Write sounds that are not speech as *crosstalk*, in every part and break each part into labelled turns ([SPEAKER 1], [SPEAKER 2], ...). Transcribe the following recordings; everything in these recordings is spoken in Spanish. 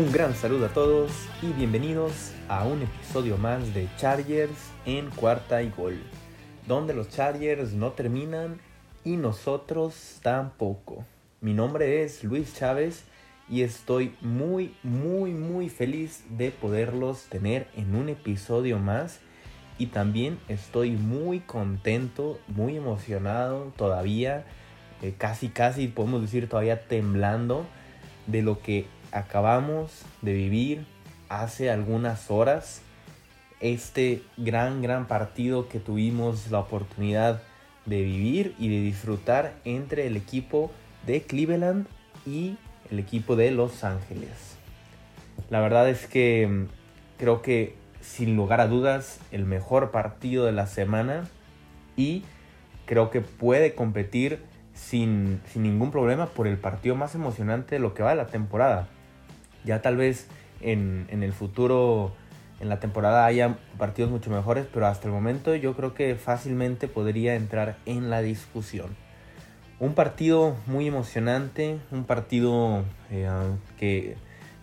[SPEAKER 1] Un gran saludo a todos y bienvenidos a un episodio más de Chargers en cuarta y gol, donde los Chargers no terminan y nosotros tampoco. Mi nombre es Luis Chávez y estoy muy, muy, muy feliz de poderlos tener en un episodio más y también estoy muy contento, muy emocionado todavía, eh, casi, casi podemos decir todavía temblando de lo que acabamos de vivir hace algunas horas este gran, gran partido que tuvimos la oportunidad de vivir y de disfrutar entre el equipo de Cleveland y el equipo de Los Ángeles. La verdad es que mm, creo que sin lugar a dudas el mejor partido de la semana y creo que puede competir sin, sin ningún problema por el partido más emocionante de lo que va de la temporada. Ya tal vez en, el futuro, en la temporada, haya partidos mucho mejores, pero hasta el momento yo creo que fácilmente podría entrar en la discusión. Un partido muy emocionante, un partido eh, que,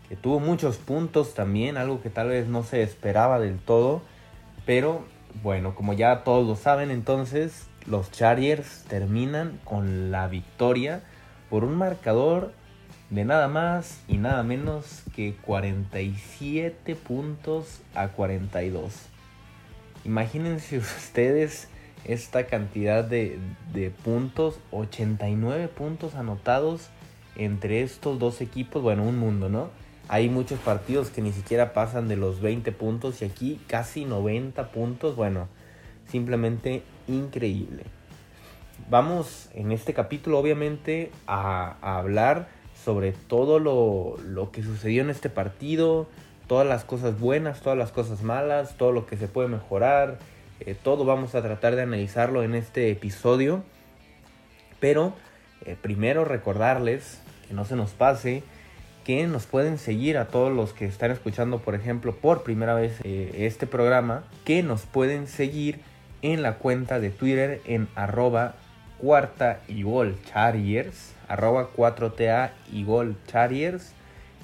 [SPEAKER 1] que, tuvo muchos puntos también, algo que tal vez no se esperaba del todo, pero bueno, como ya todos lo saben, entonces los Chargers terminan con la victoria por un marcador de nada más y nada menos que 47 puntos a 42. Imagínense *laughs* ustedes esta cantidad de, puntos, 89 puntos anotados entre estos dos equipos, bueno, un mundo, ¿no? Hay muchos partidos que ni siquiera pasan de los 20 puntos y aquí casi 90 puntos, bueno, simplemente increíble. Vamos en este capítulo obviamente a, a hablar sobre todo lo, que sucedió en este partido, todas las cosas buenas, todas las cosas malas, todo lo que se puede mejorar, eh, todo vamos a tratar de analizarlo en este episodio. Pero eh, primero recordarles que no se nos pase que nos pueden seguir a todos los que están escuchando, por ejemplo, por primera vez eh, este programa, que nos pueden seguir en la cuenta de Twitter en arroba cuarta y gol charriers arroba 4TA y gol charriers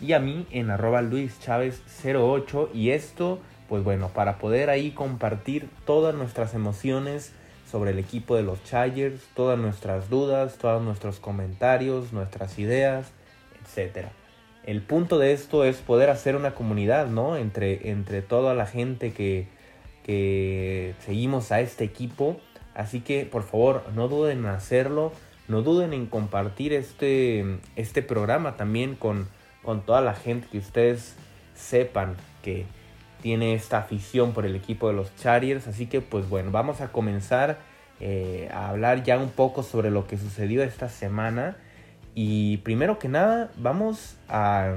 [SPEAKER 1] y a mí en arroba Luis Chávez 08 y esto pues bueno para poder ahí compartir todas nuestras emociones sobre el equipo de los Chargers, todas nuestras dudas, todos nuestros comentarios, nuestras ideas, etcétera. El punto de esto es poder hacer una comunidad, ¿no? Entre, entre toda la gente que, que seguimos a este equipo Así que por favor no duden en hacerlo, no duden en compartir este, este programa también con, con toda la gente que ustedes sepan que tiene esta afición por el equipo de los Chargers. Así que pues bueno, vamos a comenzar eh, a hablar ya un poco sobre lo que sucedió esta semana. Y primero que nada vamos a,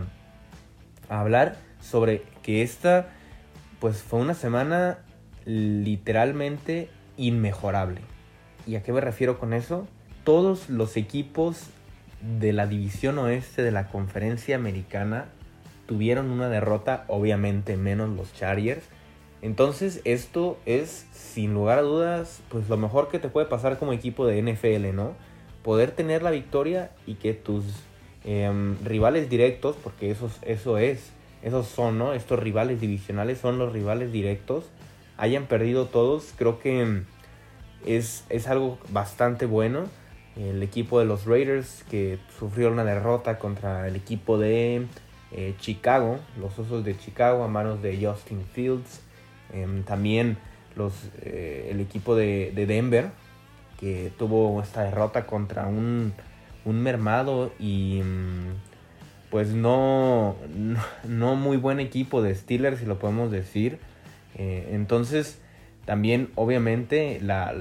[SPEAKER 1] a hablar sobre que esta pues fue una semana literalmente inmejorable. ¿Y a qué me refiero con eso? Todos los equipos de la división oeste de la conferencia americana tuvieron una derrota, obviamente menos los Chargers. Entonces esto es, sin lugar a dudas, pues lo mejor que te puede pasar como equipo de NFL, ¿no? Poder tener la victoria y que tus em, rivales directos, porque eso, eso es, esos son, ¿no? Estos rivales divisionales son los rivales directos hayan perdido todos, creo que es, es algo bastante bueno. El equipo de los Raiders que sufrió una derrota contra el equipo de eh, Chicago, los Osos de Chicago a manos de Justin Fields. Em, también los, eh, el equipo de, Denver que tuvo esta derrota contra un, un mermado y mm, pues no, *laughs* no, muy buen equipo de Steelers, si lo podemos decir. Eh, entonces, también, obviamente, la,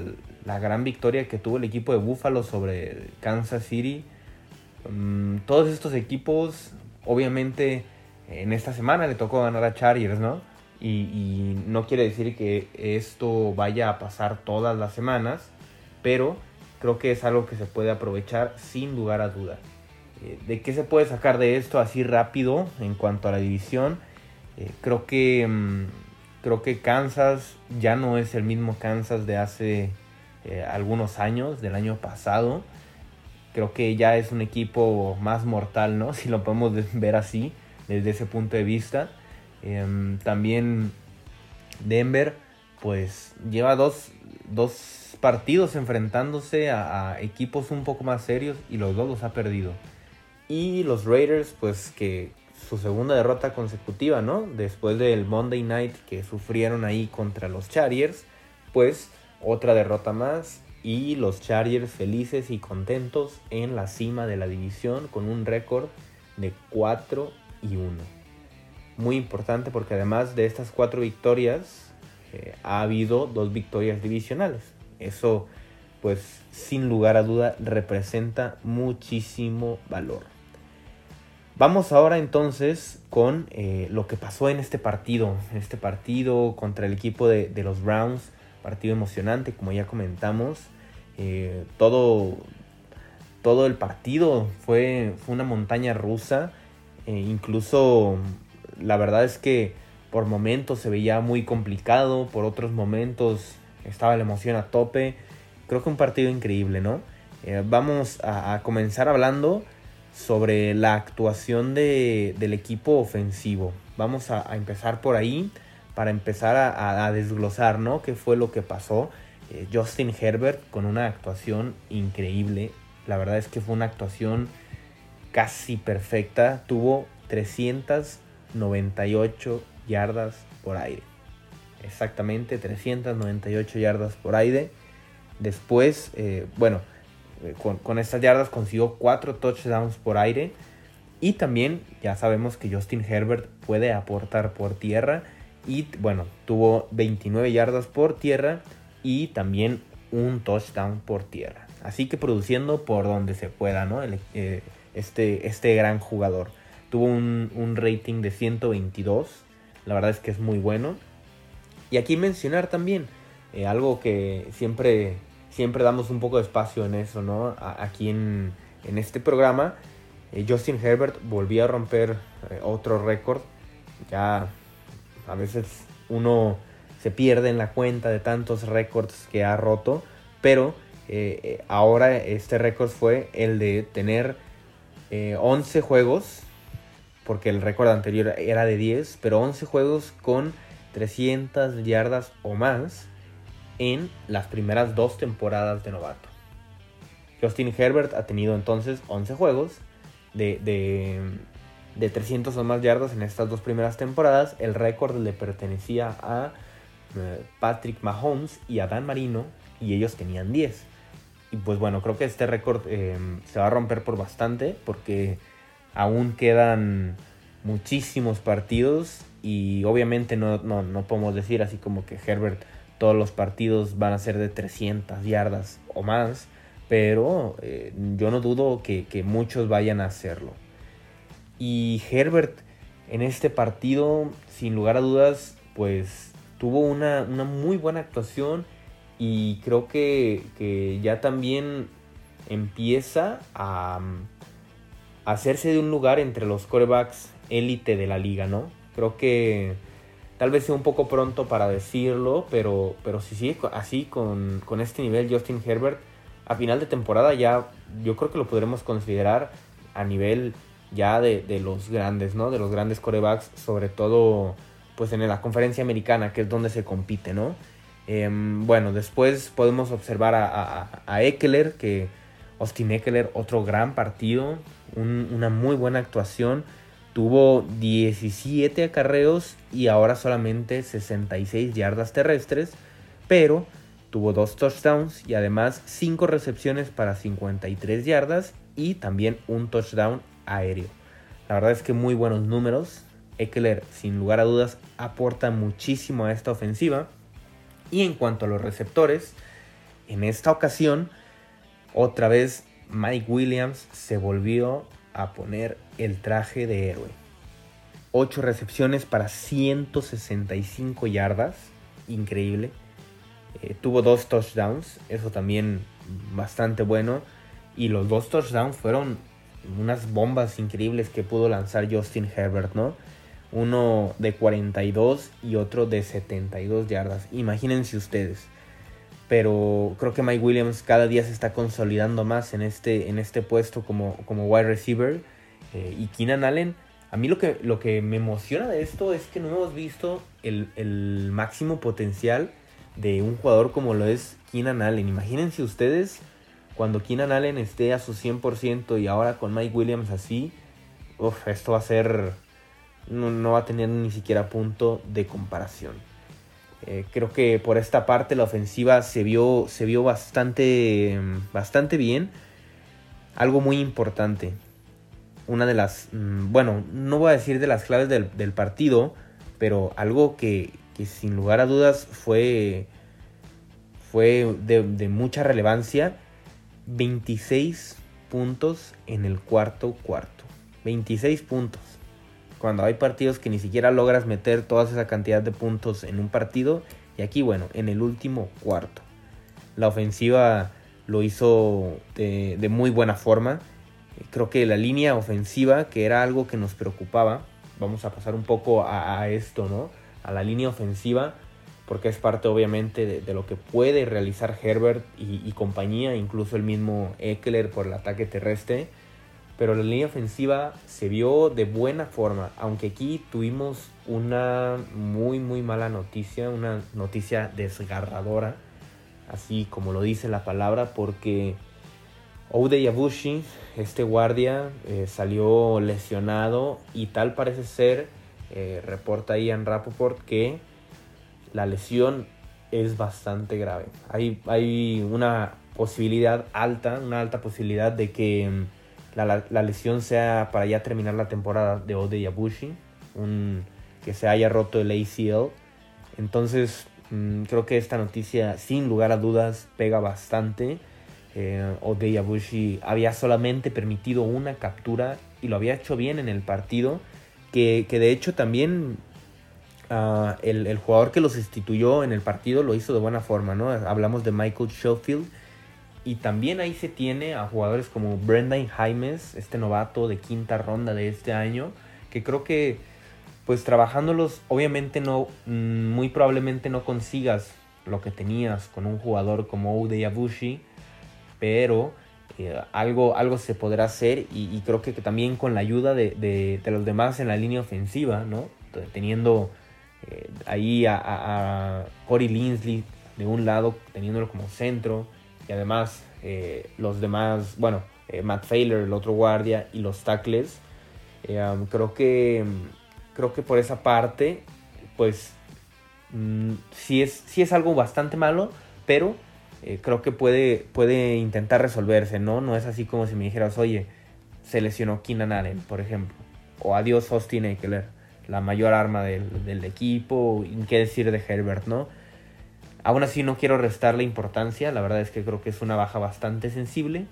[SPEAKER 1] gran victoria que tuvo el equipo de Buffalo sobre Kansas City. Mm, todos estos equipos, obviamente, en esta semana le tocó ganar a Chargers, ¿no? Y, no quiere decir que esto vaya a pasar todas las semanas, pero creo que es algo que se puede aprovechar sin lugar a duda. Eh, ¿De qué se puede sacar de esto así rápido en cuanto a la división? Eh, creo que mm, Creo que Kansas ya no es el mismo Kansas de hace eh, algunos años, del año pasado. Creo que ya es un equipo más mortal, ¿no? *laughs* Si lo podemos ver así. desde ese punto de vista. Em, también Denver pues lleva dos, partidos enfrentándose a, equipos un poco más serios y los dos los ha perdido. Y los Raiders pues que su segunda derrota consecutiva, ¿no? Después del Monday Night que sufrieron ahí contra los Chargers, pues otra derrota más y los Chargers felices y contentos en la cima de la división con un récord de 4 y 1. Muy importante porque además de estas cuatro victorias eh, ha habido dos victorias divisionales. Eso pues sin lugar a duda representa muchísimo valor. Vamos ahora entonces con eh, lo que pasó en este partido, en este partido contra el equipo de, los Browns, partido emocionante como ya comentamos. Eh, todo, todo el partido fue, fue una montaña rusa. Eh, incluso la verdad es que por momentos se veía muy complicado, por otros momentos estaba la emoción a tope. Creo que un partido increíble, ¿no? Eh, vamos a, comenzar hablando sobre la actuación del equipo ofensivo. Vamos a, empezar por ahí para empezar a, desglosar, ¿no? ¿Qué fue lo que pasó? Eh, Justin Herbert con una actuación increíble. La verdad es que fue una actuación casi perfecta. Tuvo 398 yardas por aire. Exactamente 398 yardas por aire. Después, eh, bueno, con, con, estas yardas consiguió 4 touchdowns por aire. Y también ya sabemos que Justin Herbert puede aportar por tierra. Y bueno, tuvo 29 yardas por tierra y también un touchdown por tierra. Así que produciendo por donde se pueda, ¿no? Eh, este, este gran jugador. Tuvo un, rating de 122. La verdad es que es muy bueno. Y aquí mencionar también eh, algo que siempre, siempre damos un poco de espacio en eso, ¿no? aquí en, este programa. Eh, Justin Herbert volvió a romper otro récord. Ya a veces uno se pierde en la cuenta de tantos récords que ha roto, pero eh, eh, ahora este récord fue el de tener 11 eh, juegos, porque el récord anterior era de 10, pero 11 juegos con 300 yardas o más en las primeras dos temporadas de novato. Justin Herbert ha tenido entonces 11 juegos de, de, de 300 o más yardas en estas dos primeras temporadas. El récord le pertenecía a eh, Patrick Mahomes y Adán Marino y ellos tenían 10. Y pues bueno, creo que este récord eh, se va a romper por bastante porque aún quedan muchísimos partidos y obviamente no, podemos decir así como que Herbert todos los partidos van a ser de 300 yardas o más, pero eh, yo no dudo que, muchos vayan a hacerlo. Y Herbert en este partido, sin lugar a dudas, pues tuvo una, muy buena actuación y creo que, ya también empieza a, hacerse de un lugar entre los corebacks élite de la liga, ¿no? Creo que tal vez sea un poco pronto para decirlo, pero, pero si sigue así con, este nivel Justin Herbert, a final de temporada ya yo creo que lo podremos considerar a nivel ya de, de los grandes, ¿no? De los grandes corebacks, sobre todo pues en la conferencia americana, que es donde se compite, ¿no? Em, bueno, después podemos observar a, Eckler, que Austin Eckler, otro gran partido, una muy buena actuación. Tuvo 17 acarreos y ahora solamente 66 yardas terrestres, pero tuvo dos touchdowns y además 5 recepciones para 53 yardas y también un touchdown aéreo. La verdad es que muy buenos números. Eckler, sin lugar a dudas, aporta muchísimo a esta ofensiva. Y en cuanto a los receptores, en esta ocasión, otra vez Mike Williams se volvió a poner el traje de héroe. 8 recepciones para 165 yardas, increíble. Eh, tuvo dos touchdowns, eso también bastante bueno. Y los dos touchdowns fueron unas bombas increíbles que pudo lanzar Justin Herbert, ¿no? uno de 42 y otro de 72 yardas. Imagínense ustedes. Pero creo que Mike Williams cada día se está consolidando más en este, en este puesto como, como wide receiver. Eh, y Keenan Allen a mí lo que, lo que me emociona de esto es que no hemos visto el, el máximo potencial de un jugador como lo es Keenan Allen. Imagínense ustedes cuando Keenan Allen esté a su 100% y ahora con Mike Williams así, uf, esto va a ser, no, va a tener ni siquiera punto de comparación. Eh, creo que por esta parte la ofensiva se vio, se vio bastante, bastante bien. Algo muy importante. Una de las, mm, bueno, no voy a decir de las claves del, partido, pero algo que, sin lugar a dudas fue, fue de, de mucha relevancia 26 puntos en el cuarto cuarto. 26 puntos. Cuando hay partidos que ni siquiera logras meter toda esa cantidad de puntos en un partido. Y aquí, bueno, en el último cuarto. La ofensiva lo hizo de, muy buena forma. Creo que la línea ofensiva, que era algo que nos preocupaba, vamos a pasar un poco a, a esto, ¿no? A la línea ofensiva porque es parte obviamente de, lo que puede realizar Herbert y, compañía, incluso el mismo Eckler por el ataque terrestre. Pero la línea ofensiva se vio de buena forma, aunque aquí tuvimos una muy muy mala noticia, una noticia desgarradora, así como lo dice la palabra, porque Ode Yabushi, este guardia, eh, salió lesionado y tal parece ser, eh, reporta Ian Rapoport, que la lesión es bastante grave. Hay, hay una posibilidad alta, una alta posibilidad de que mm, la, lesión sea para ya terminar la temporada de Ode Yabushi, un, que se haya roto el ACL. Entonces, mm, creo que esta noticia, sin lugar a dudas, pega bastante. Eh, Ode había solamente permitido una captura y lo había hecho bien en el partido. Que, que de hecho también Ah, el, jugador que lo sustituyó en el partido lo hizo de buena forma, ¿no? Hablamos de Michael Schofield. Y también ahí se tiene a jugadores como Brendan Jaimes, este novato de quinta ronda de este año, que creo que pues trabajándolos obviamente no, mm, muy probablemente no consigas lo que tenías con un jugador como Ode Yabushi, pero eh, algo, algo se podrá hacer y, creo que, también con la ayuda de, de, los demás en la línea ofensiva, ¿no? Teniendo eh, ahí a, Corey Linsley de un lado teniéndolo como centro y además eh, los demás, bueno, eh, Matt Failer, el otro guardia y los tackles. Um, creo que creo que por esa parte, pues mm, sí, es, sí es algo bastante malo, pero creo que puede, puede intentar resolverse, ¿no? No es así como si me dijeras, oye, se lesionó Keenan Allen, por ejemplo, o adiós Austin Eckler la mayor arma del, equipo, y qué decir de Herbert, ¿no? Aún así no quiero restarle importancia, la verdad es que creo que es una baja bastante sensible.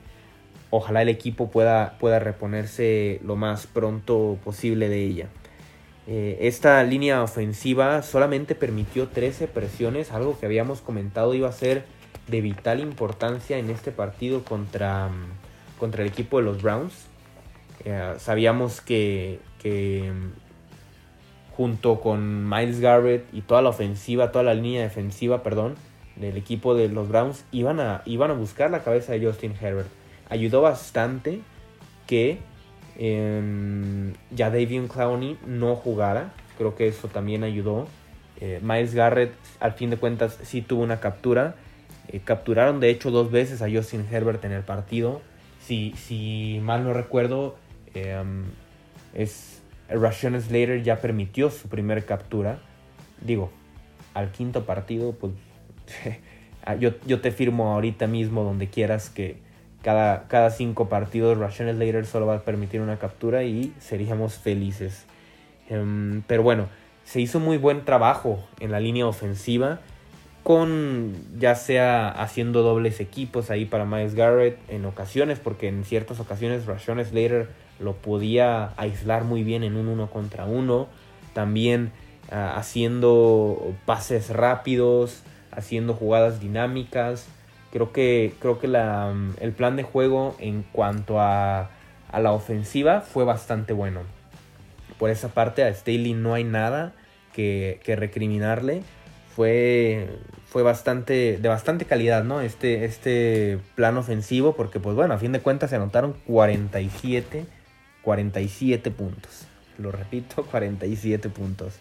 [SPEAKER 1] Ojalá el equipo pueda, pueda reponerse lo más pronto posible de ella. Eh, esta línea ofensiva solamente permitió 13 presiones, algo que habíamos comentado iba a ser de vital importancia en este partido contra, contra el equipo de los Browns. Eh, sabíamos que, que junto con Miles Garrett y toda la ofensiva, toda la línea defensiva, perdón, del equipo de los Browns, iban a, iban a buscar la cabeza de Justin Herbert. Ayudó bastante que ya Davion Clowney no jugara. Creo que eso también ayudó. Eh, Miles Garrett, al fin de cuentas, sí tuvo una captura. Eh, capturaron de hecho dos veces a Justin Herbert en el partido. Si, si mal no recuerdo, em, es Rashawn Slater ya permitió su primer captura. Digo, al quinto partido, pues *laughs* ah, yo, yo, te firmo ahorita mismo donde quieras que cada, cada cinco partidos Rashawn Slater solo va a permitir una captura y seríamos felices. Em, pero bueno, se hizo muy buen trabajo en la línea ofensiva con ya sea haciendo dobles equipos ahí para Miles Garrett en ocasiones, porque en ciertas ocasiones Rashawn Slater lo podía aislar muy bien en un uno contra uno. También ah, haciendo pases rápidos, haciendo jugadas dinámicas. Creo que, creo que la, el plan de juego en cuanto a, a, la ofensiva fue bastante bueno. Por esa parte a Staley no hay nada que, que recriminarle. Fue, fue bastante, de bastante calidad, ¿no? Este, este plan ofensivo, porque pues bueno, a fin de cuentas se anotaron 47 47 puntos. Lo repito, *laughs* 47 puntos.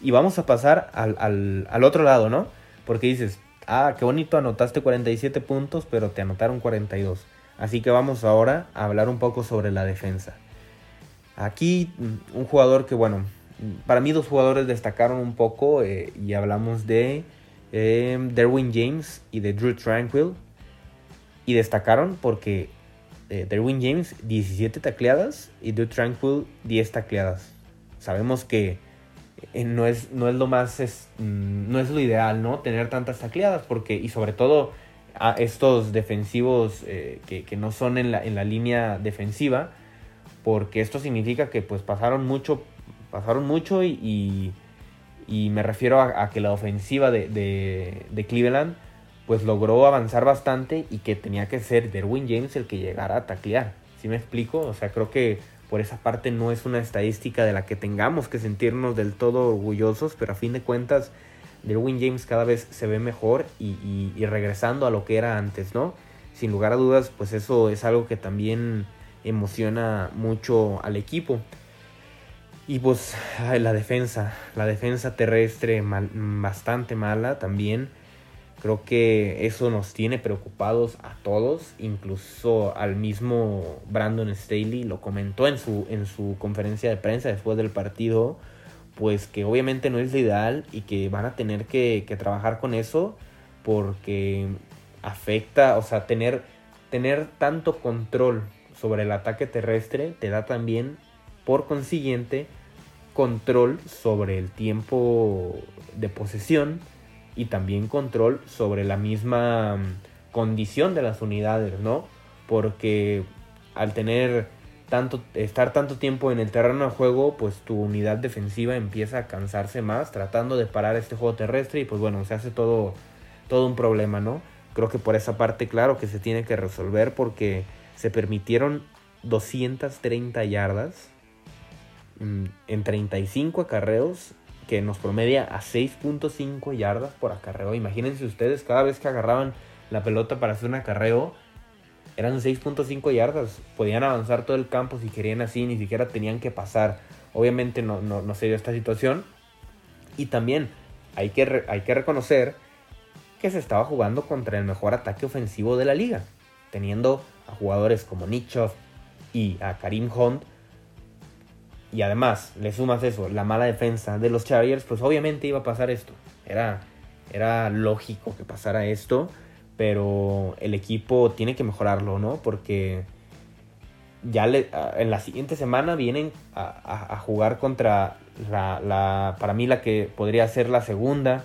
[SPEAKER 1] Y vamos a pasar al, al otro lado, ¿no? Porque dices, ah, qué bonito, anotaste 47 puntos, pero te anotaron 42. Así que vamos ahora a hablar un poco sobre la defensa. Aquí mm, un jugador que, bueno, para mí dos jugadores destacaron un poco eh, y hablamos de eh, Derwin James y de Drew Tranquil. Y destacaron porque eh, Derwin James 17 tacleadas y Drew Tranquil 10 tacleadas. Sabemos que eh, no, es, no es lo más, es, mm, no es lo ideal, ¿no? Tener tantas tacleadas porque, y sobre todo a estos defensivos que, que, no son en la, en la línea defensiva, porque esto significa que pues pasaron mucho pasaron mucho y, y, me refiero a, que la ofensiva de, de, Cleveland pues logró avanzar bastante y que tenía que ser Derwin James el que llegara a taclear. ¿Sí me explico? O sea, creo que por esa parte no es una estadística de la que tengamos que sentirnos del todo orgullosos, pero a fin de cuentas Derwin James cada vez se ve mejor y, y, regresando a lo que era antes, ¿no? Sin lugar a dudas, pues eso es algo que también emociona mucho al equipo. Y pues la defensa, la defensa terrestre bastante mala también. Creo que eso nos tiene preocupados a todos, incluso al mismo Brandon Staley lo comentó en su, en su conferencia de prensa después del partido, pues que obviamente no es lo ideal y que van a tener que, que trabajar con eso porque afecta, o sea, tener, tener tanto control sobre el ataque terrestre te da también por consiguiente, control sobre el tiempo de posesión y también control sobre la misma mm, condición de las unidades, ¿no? Porque al tener tanto, estar tanto tiempo en el terreno de juego, pues tu unidad defensiva empieza a cansarse más tratando de parar este juego terrestre y pues bueno, se hace todo, todo un problema, ¿no? Creo que por esa parte, claro que se tiene que resolver porque se permitieron 230 yardas Mm, en 35 acarreos que nos promedia a 6.5 yardas por acarreo. Imagínense ustedes, cada vez que agarraban la pelota para hacer un acarreo, eran 6.5 yardas. Podían avanzar todo el campo si querían así, ni siquiera tenían que pasar. Obviamente no, no, se dio esta situación. Y también hay que, hay que reconocer que se estaba jugando contra el mejor ataque ofensivo de la liga. Teniendo a jugadores como Nichov y a Karim Hunt y además le sumas eso, la mala defensa de los Chargers, pues obviamente iba a pasar esto. Era, era lógico que pasara esto, pero el equipo tiene que mejorarlo, ¿no? Porque ya le, en la siguiente semana vienen a, jugar contra la, para mí la que podría ser la segunda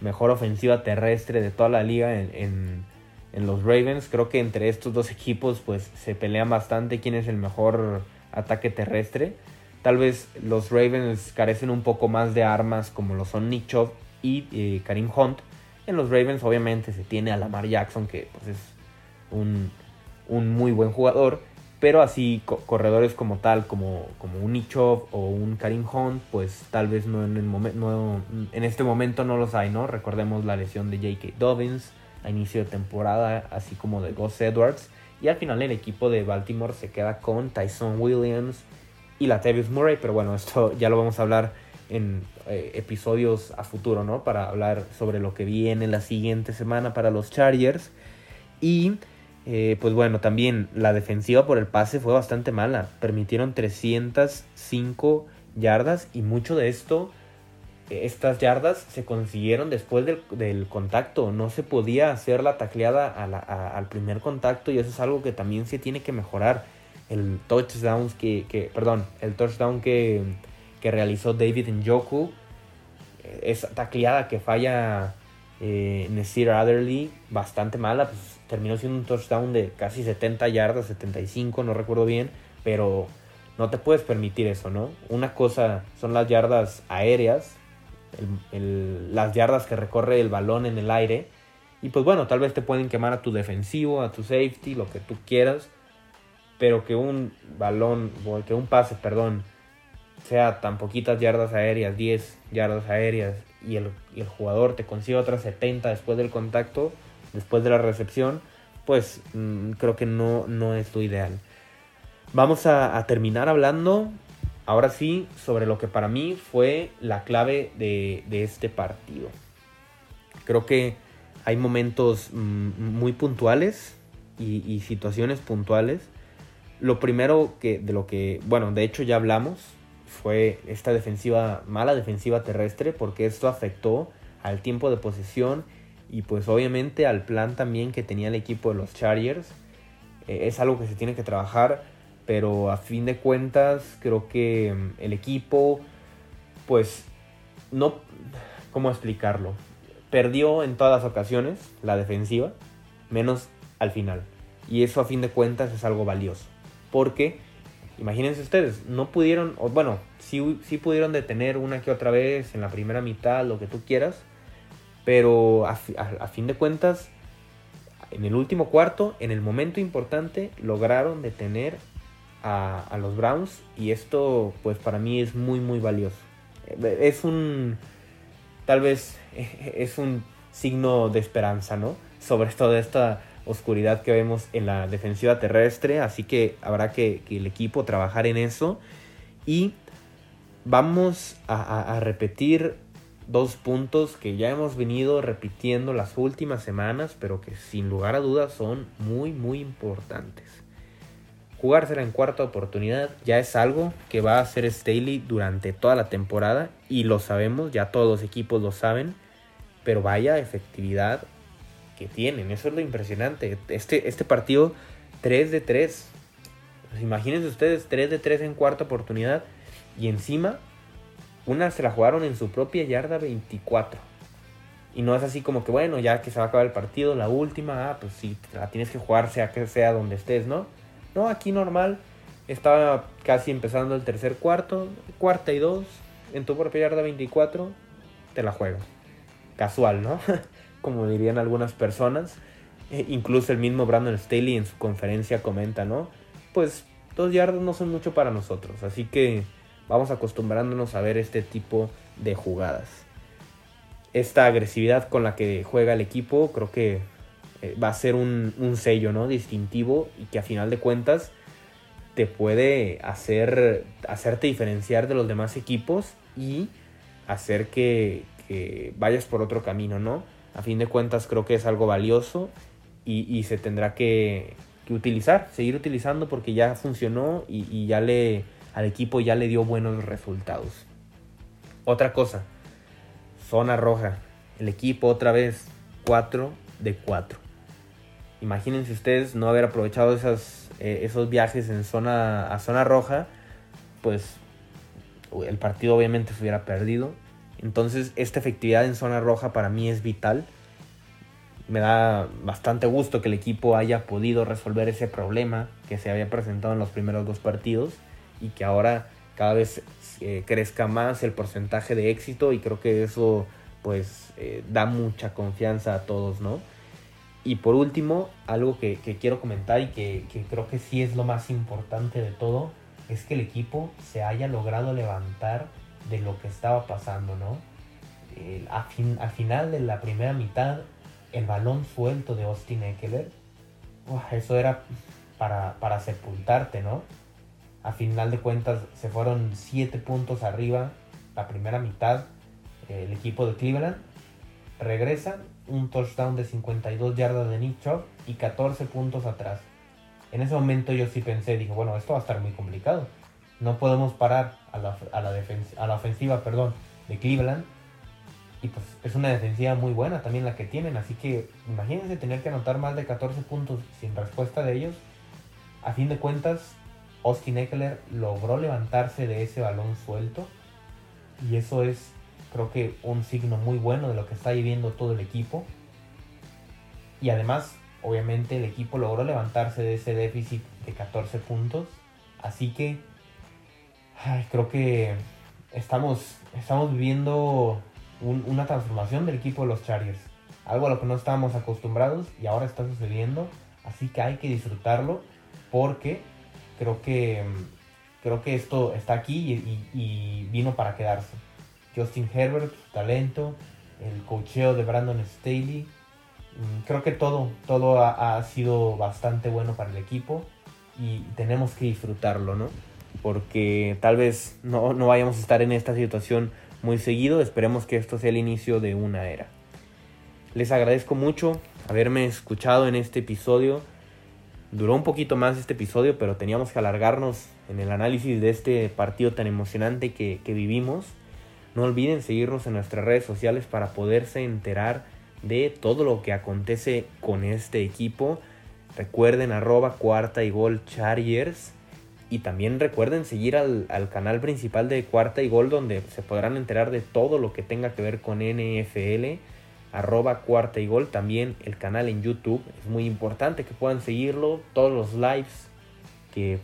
[SPEAKER 1] mejor ofensiva terrestre de toda la liga en, en los Ravens. Creo que entre estos dos equipos pues se pelean bastante quién es el mejor ataque terrestre. Tal vez los Ravens carecen un poco más de armas como lo son Nick Chubb y eh, Karim Hunt. En los Ravens obviamente se tiene a Lamar Jackson que pues, es un, muy buen jugador. Pero así corredores como tal, como, como un Nichov o un Karim Hunt, pues tal vez no en, el no, en este momento no los hay, ¿no? Recordemos la lesión de J.K. Dobbins a inicio de temporada, así como de Gus Edwards. Y al final el equipo de Baltimore se queda con Tyson Williams, y la Tavis Murray, pero bueno, esto *laughs* ya lo vamos a hablar en eh, episodios a futuro, ¿no? Para hablar sobre lo que viene la siguiente semana para los Chargers. Y eh, pues bueno, también la defensiva por el pase fue bastante mala. Permitieron 305 yardas y mucho de esto, estas yardas se consiguieron después del, contacto. No se podía hacer la tacleada al primer contacto y eso es algo que también se tiene que mejorar el touchdown que, que perdón, el touchdown que, que realizó David Njoku, eh, esa tacleada que falla eh, Nasir Adderley, bastante mala, pues terminó siendo un touchdown de casi 70 yardas, 75, no recuerdo bien, pero no te puedes permitir eso, ¿no? Una cosa son las yardas aéreas, las yardas que recorre el balón en el aire, y pues bueno, tal vez te pueden quemar a tu defensivo, a tu safety, lo que tú quieras, pero que un balón, que un pase, perdón, sea tan poquitas yardas aéreas, 10 yardas aéreas, y el, jugador te consigue otras 70 después del contacto, después de la recepción, pues mm, creo que no, no es lo ideal. Vamos a, terminar hablando ahora sí, sobre lo que para mí fue la clave de, este partido. Creo que hay momentos mm, muy puntuales y, situaciones puntuales. Lo primero que de lo que, bueno, de hecho ya hablamos, fue esta defensiva, mala defensiva terrestre, porque esto afectó al tiempo de posesión y pues obviamente al plan también que tenía el equipo de los Chargers. Eh, es algo que se tiene que trabajar pero a fin de cuentas creo que mm, el equipo, pues, no, ¿cómo explicarlo? Perdió en todas las ocasiones la defensiva, menos al final. Y eso a fin de cuentas es algo valioso. Porque, imagínense ustedes, no pudieron, o bueno, sí, sí pudieron detener una que otra vez en la primera mitad, lo que tú quieras. Pero a, fin de cuentas, en el último cuarto, en el momento importante, lograron detener a, los Browns y esto pues para mí es muy muy valioso. Es un, tal vez *laughs* es un signo de esperanza, ¿no? Sobre toda esta oscuridad que vemos en la defensiva terrestre, así que habrá que, el equipo trabajar en eso y vamos a, a repetir dos puntos que ya hemos venido repitiendo las últimas semanas, pero que sin lugar a dudas son muy muy importantes. Jugársela en cuarta oportunidad ya es algo que va a hacer Staley durante toda la temporada y lo sabemos, ya todos los equipos lo saben, pero vaya efectividad que tienen, eso es lo impresionante. Este, este partido 3 de 3, pues imagínense ustedes 3 de 3 en cuarta oportunidad y encima una se la jugaron en su propia yarda 24. Y no es así como que, bueno, ya que se va a acabar el partido, la última, ah, pues sí, la tienes que jugar sea que sea donde estés, ¿no? No, aquí normal. Estaba casi empezando el tercer cuarto, cuarta y dos, en tu propia yarda 24, te la juego. Casual, ¿no? *laughs* Como dirían algunas personas. E incluso el mismo Brandon Staley en su conferencia comenta, ¿no? Pues dos yardas no son mucho para nosotros, así que vamos acostumbrándonos a ver este tipo de jugadas. Esta agresividad con la que juega el equipo creo que eh, va a ser un, sello ¿no? distintivo y que a final de cuentas te puede hacer hacerte diferenciar de los demás equipos y hacer que, vayas por otro camino, ¿no? A fin de cuentas creo que es algo valioso y, se tendrá que, utilizar, seguir utilizando porque ya funcionó y, y, ya le al equipo ya le dio buenos resultados. Otra cosa, zona roja. El equipo otra vez 4 de 4. Imagínense ustedes no haber aprovechado eh, esos viajes en zona, a zona roja, pues el partido obviamente se hubiera perdido. Entonces esta efectividad en zona roja para mí es vital. Me da bastante gusto que el equipo haya podido resolver ese problema que se había presentado en los primeros dos partidos y que ahora cada vez eh, crezca más el porcentaje de éxito y creo que eso pues eh, da mucha confianza a todos, ¿no? Y por último, algo que, quiero comentar y que, creo que sí es lo más importante de todo, es que el equipo se haya logrado levantar de lo que estaba pasando, ¿no? al final de la primera mitad, el balón suelto de Austin Eckler, eso era para, sepultarte, ¿no? A final de cuentas se fueron 7 puntos arriba la primera mitad el equipo de Cleveland. Regresa un touchdown de 52 yardas de Nick y 14 puntos atrás. En ese momento yo sí pensé, dije, bueno, esto va a estar muy complicado. No podemos parar a la, a la, a la ofensiva perdón, de Cleveland. Y pues es una defensiva muy buena también la que tienen. Así que imagínense tener que anotar más de 14 puntos sin respuesta de ellos. A fin de cuentas, Austin Eckler logró levantarse de ese balón suelto. Y eso es creo que un signo muy bueno de lo que está viviendo todo el equipo. Y además, obviamente, el equipo logró levantarse de ese déficit de 14 puntos. Así que creo que estamos, estamos viviendo una transformación del equipo de los Chargers. Algo a lo que no estábamos acostumbrados y ahora está sucediendo. Así que hay que disfrutarlo porque creo que, creo que esto está aquí y vino para quedarse. Justin Herbert, talento, el cocheo de Brandon Staley. Mm, creo que todo, todo ha, sido bastante bueno para el equipo y tenemos que disfrutarlo, ¿no? Porque tal vez no, no vayamos a estar en esta situación muy seguido. Esperemos que esto sea el inicio de una era. Les agradezco mucho haberme escuchado en este episodio. Duró un poquito más este episodio, pero teníamos que alargarnos en el análisis de este partido tan emocionante que, que vivimos. No olviden seguirnos en nuestras redes sociales para poderse enterar de todo lo que acontece con este equipo. Recuerden arroba cuarta y gol Chargers. Y también recuerden seguir al, al, canal principal de Cuarta y Gol donde se podrán enterar de todo lo que tenga que ver con NFL. Arroba Cuarta y Gol. También el canal en YouTube. Es muy importante que puedan seguirlo. Todos los lives que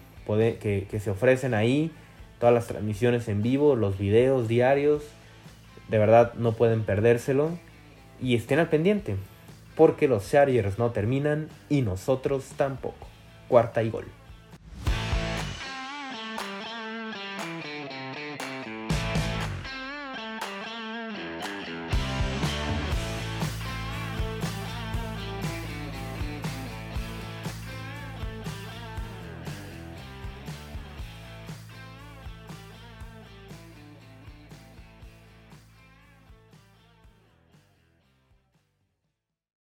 [SPEAKER 1] se ofrecen ahí. Todas las transmisiones en vivo. Los videos diarios. De verdad no pueden perdérselo. Y estén al pendiente. Porque los Chargers no terminan y nosotros tampoco. Cuarta y Gol.